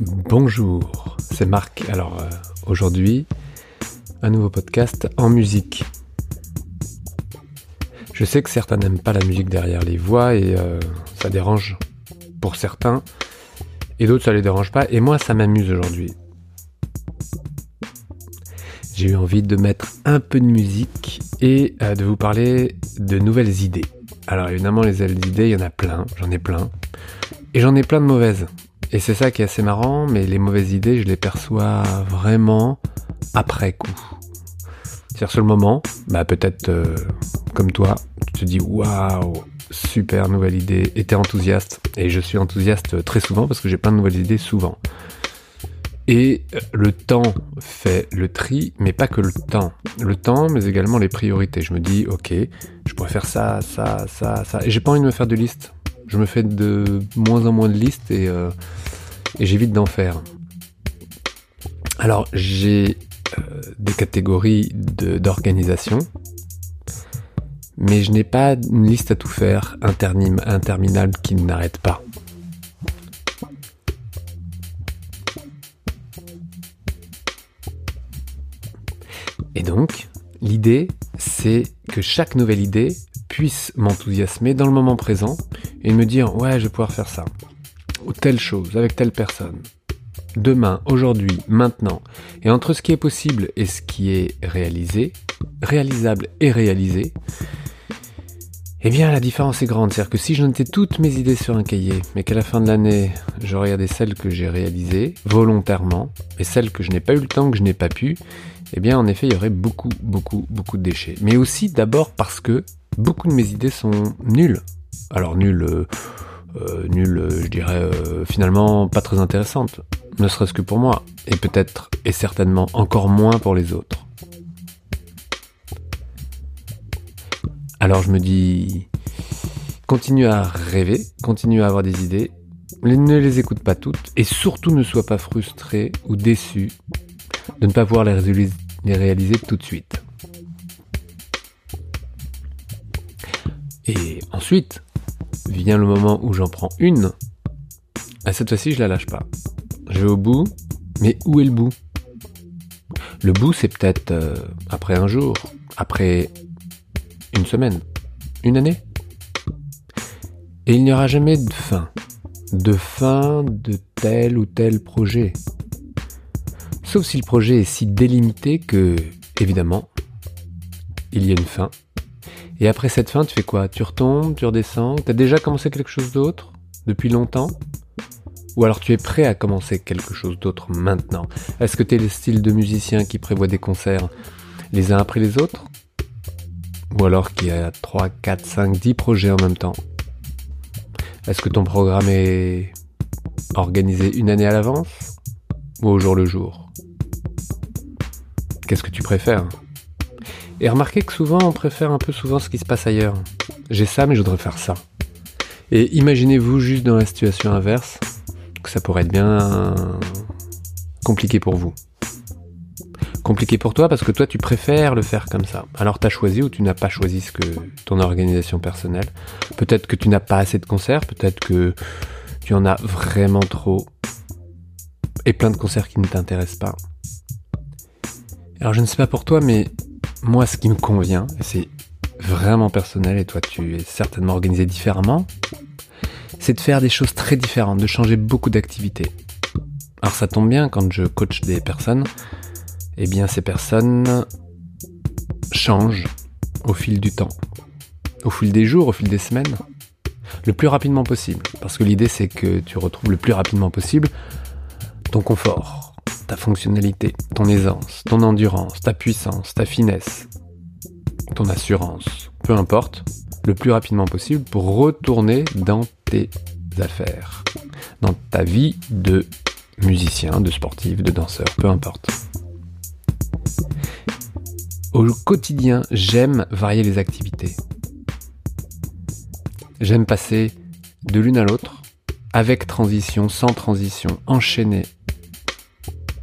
Bonjour, c'est Marc. Alors euh, aujourd'hui, un nouveau podcast en musique. Je sais que certains n'aiment pas la musique derrière les voix et euh, ça dérange pour certains et d'autres ça les dérange pas et moi ça m'amuse aujourd'hui. J'ai eu envie de mettre un peu de musique et euh, de vous parler de nouvelles idées. Alors évidemment les idées, il y en a plein, j'en ai plein. Et j'en ai plein de mauvaises. Et c'est ça qui est assez marrant, mais les mauvaises idées, je les perçois vraiment après coup. C'est-à-dire sur le moment, bah peut-être euh, comme toi, tu te dis waouh, super nouvelle idée, et t'es enthousiaste. Et je suis enthousiaste très souvent parce que j'ai plein de nouvelles idées souvent. Et le temps fait le tri, mais pas que le temps. Le temps, mais également les priorités. Je me dis, ok, je pourrais faire ça, ça, ça, ça. Et j'ai pas envie de me faire de liste je me fais de moins en moins de listes et, euh, j'évite d'en faire. Alors j'ai euh, des catégories d'organisation, mais je n'ai pas une liste à tout faire interminable qui n'arrête pas. Et donc, l'idée, c'est que chaque nouvelle idée puisse m'enthousiasmer dans le moment présent et me dire ouais je vais pouvoir faire ça ou telle chose avec telle personne demain, aujourd'hui, maintenant et entre ce qui est possible et ce qui est réalisé, réalisable et réalisé, eh bien la différence est grande, c'est-à-dire que si je notais toutes mes idées sur un cahier, mais qu'à la fin de l'année, je regardais celles que j'ai réalisées volontairement et celles que je n'ai pas eu le temps, que je n'ai pas pu, eh bien en effet il y aurait beaucoup, beaucoup, beaucoup de déchets. Mais aussi d'abord parce que beaucoup de mes idées sont nulles. Alors nul, euh, euh, nul, euh, je dirais finalement pas très intéressante, ne serait-ce que pour moi, et peut-être et certainement encore moins pour les autres. Alors je me dis, continue à rêver, continue à avoir des idées, ne les écoute pas toutes, et surtout ne sois pas frustré ou déçu de ne pas pouvoir les réaliser tout de suite. Et ensuite, vient le moment où j'en prends une. À cette fois-ci, je la lâche pas. Je vais au bout, mais où est le bout? Le bout, c'est peut-être euh, après un jour, après une semaine, une année. Et il n'y aura jamais de fin. De fin de tel ou tel projet. Sauf si le projet est si délimité que, évidemment, il y a une fin et après cette fin, tu fais quoi? Tu retombes, tu redescends? T'as déjà commencé quelque chose d'autre? Depuis longtemps? Ou alors tu es prêt à commencer quelque chose d'autre maintenant? Est-ce que tu es le style de musicien qui prévoit des concerts les uns après les autres? Ou alors qui a 3, 4, 5, 10 projets en même temps? Est-ce que ton programme est organisé une année à l'avance? Ou au jour le jour? Qu'est-ce que tu préfères? Et remarquez que souvent, on préfère un peu souvent ce qui se passe ailleurs. J'ai ça, mais je voudrais faire ça. Et imaginez-vous juste dans la situation inverse, que ça pourrait être bien compliqué pour vous. Compliqué pour toi parce que toi tu préfères le faire comme ça. Alors tu as choisi ou tu n'as pas choisi ce que ton organisation personnelle. Peut-être que tu n'as pas assez de concerts, peut-être que tu en as vraiment trop et plein de concerts qui ne t'intéressent pas. Alors je ne sais pas pour toi mais moi, ce qui me convient, c'est vraiment personnel, et toi, tu es certainement organisé différemment, c'est de faire des choses très différentes, de changer beaucoup d'activités. Alors ça tombe bien, quand je coach des personnes, eh bien ces personnes changent au fil du temps, au fil des jours, au fil des semaines, le plus rapidement possible. Parce que l'idée c'est que tu retrouves le plus rapidement possible ton confort, ta fonctionnalité, ton aisance, ton endurance, ta puissance, ta finesse, ton assurance, peu importe, le plus rapidement possible pour retourner dans tes affaires, dans ta vie de musicien, de sportif, de danseur, peu importe. Au quotidien, j'aime varier les activités. J'aime passer de l'une à l'autre, avec transition, sans transition, enchaîner,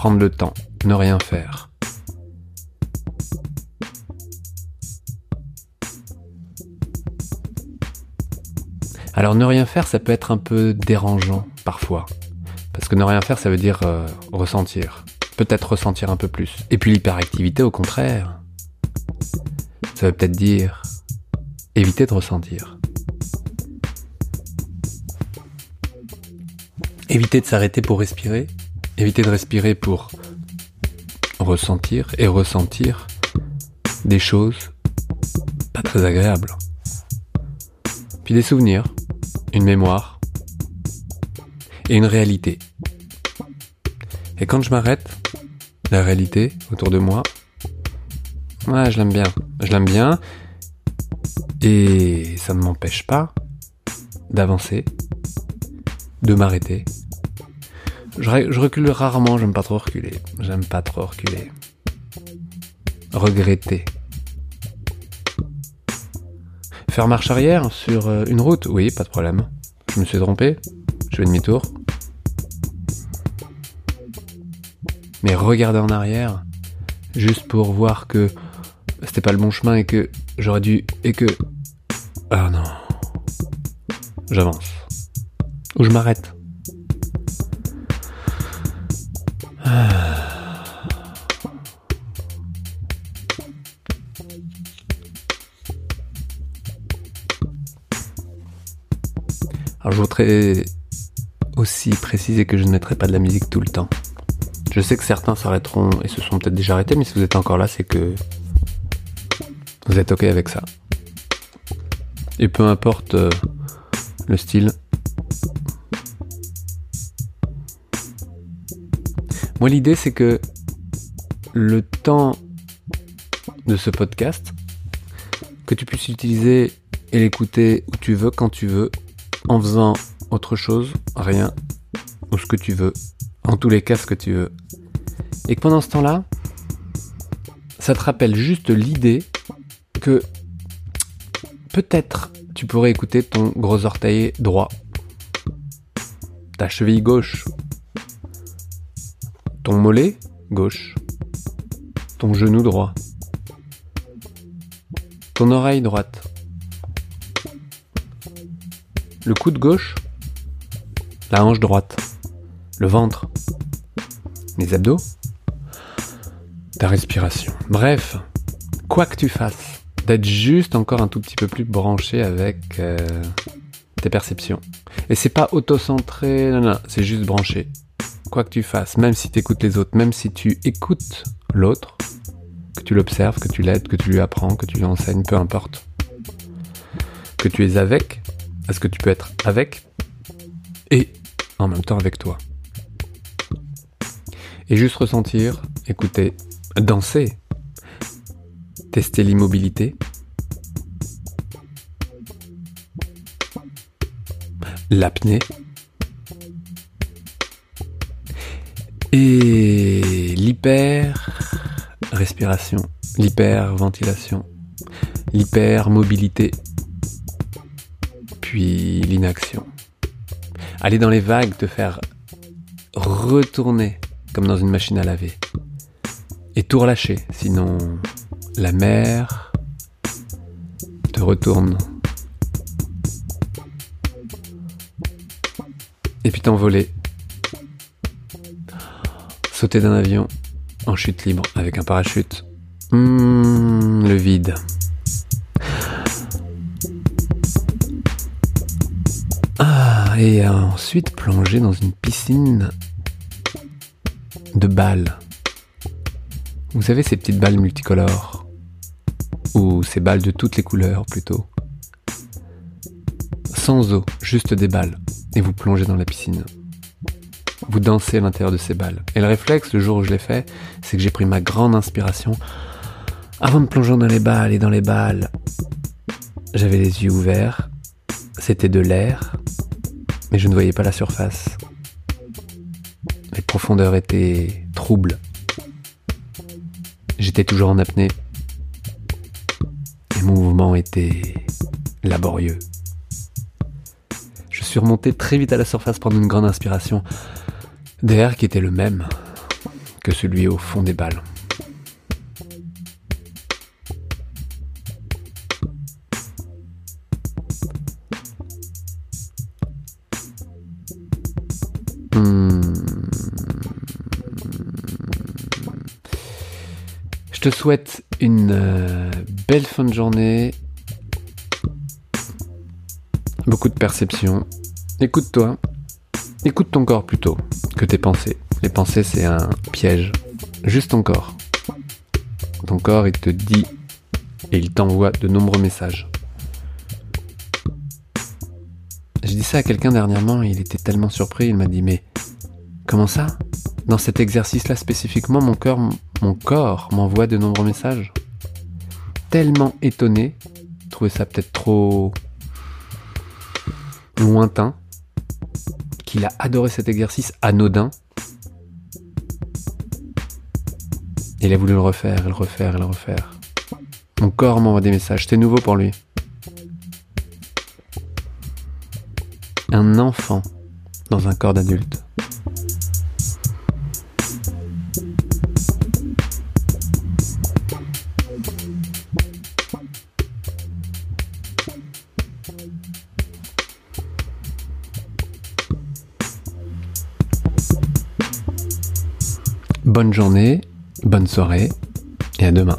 prendre le temps, ne rien faire. Alors ne rien faire, ça peut être un peu dérangeant parfois. Parce que ne rien faire, ça veut dire euh, ressentir. Peut-être ressentir un peu plus. Et puis l'hyperactivité, au contraire, ça veut peut-être dire éviter de ressentir. Éviter de s'arrêter pour respirer, éviter de respirer pour ressentir et ressentir des choses pas très agréables. Puis des souvenirs, une mémoire et une réalité. Et quand je m'arrête, la réalité autour de moi, je l'aime bien. Je l'aime bien et ça ne m'empêche pas d'avancer, de m'arrêter. Je, recule rarement, j'aime pas trop reculer. J'aime pas trop reculer. Regretter. Faire marche arrière sur euh, une route? Oui, pas de problème. Je me suis trompé. Je fais demi-tour. Mais regarder en arrière, juste pour voir que c'était pas le bon chemin et que j'aurais dû... et que... Ah non. J'avance. Ou je m'arrête. Voudrais aussi préciser que je ne mettrai pas de la musique tout le temps. Je sais que certains s'arrêteront et se sont peut-être déjà arrêtés, mais si vous êtes encore là, c'est que vous êtes ok avec ça. Et peu importe euh, le style. Moi, l'idée, c'est que le temps de ce podcast, que tu puisses l'utiliser et l'écouter où tu veux, quand tu veux, en faisant autre chose, rien, ou ce que tu veux, en tous les cas ce que tu veux. Et que pendant ce temps-là, ça te rappelle juste l'idée que peut-être tu pourrais écouter ton gros orteil droit, ta cheville gauche, ton mollet gauche, ton genou droit, ton oreille droite, le coude gauche, la hanche droite, le ventre, les abdos, ta respiration. Bref, quoi que tu fasses, d'être juste encore un tout petit peu plus branché avec euh, tes perceptions. Et c'est pas auto-centré, non, c'est juste branché. Quoi que tu fasses, même si tu écoutes les autres, même si tu écoutes l'autre, que tu l'observes, que tu l'aides, que tu lui apprends, que tu lui enseignes, peu importe. Que tu es avec, est-ce que tu peux être avec et en même temps avec toi. Et juste ressentir, écouter, danser, tester l'immobilité, l'apnée. Et l'hyper respiration, l'hyperventilation, l'hypermobilité, puis l'inaction. Aller dans les vagues, te faire retourner comme dans une machine à laver et tout relâcher, sinon la mer te retourne. Et puis t'envoler. Sauter d'un avion en chute libre avec un parachute. Mmh, le vide. Et ensuite plonger dans une piscine de balles. Vous savez ces petites balles multicolores? Ou ces balles de toutes les couleurs plutôt Sans eau, juste des balles. Et vous plongez dans la piscine. Vous dansez à l'intérieur de ces balles. Et le réflexe, le jour où je l'ai fait, c'est que j'ai pris ma grande inspiration. Avant de plonger dans les balles et dans les balles, j'avais les yeux ouverts. C'était de l'air. Mais je ne voyais pas la surface. Les profondeurs étaient troubles. J'étais toujours en apnée. Et mon mouvement était laborieux. Je suis remonté très vite à la surface pendant une grande inspiration d'air qui était le même que celui au fond des balles. Te souhaite une euh, belle fin de journée. Beaucoup de perception. Écoute-toi. Écoute ton corps plutôt que tes pensées. Les pensées, c'est un piège. Juste ton corps. Ton corps, il te dit et il t'envoie de nombreux messages. J'ai dit ça à quelqu'un dernièrement et il était tellement surpris, il m'a dit mais comment ça? Dans cet exercice-là spécifiquement, mon cœur, mon corps m'envoie de nombreux messages. Tellement étonné, trouvais ça peut-être trop lointain, qu'il a adoré cet exercice anodin. Il a voulu le refaire, le refaire, le refaire. Mon corps m'envoie des messages, c'est nouveau pour lui. Un enfant dans un corps d'adulte. Bonne journée, bonne soirée et à demain.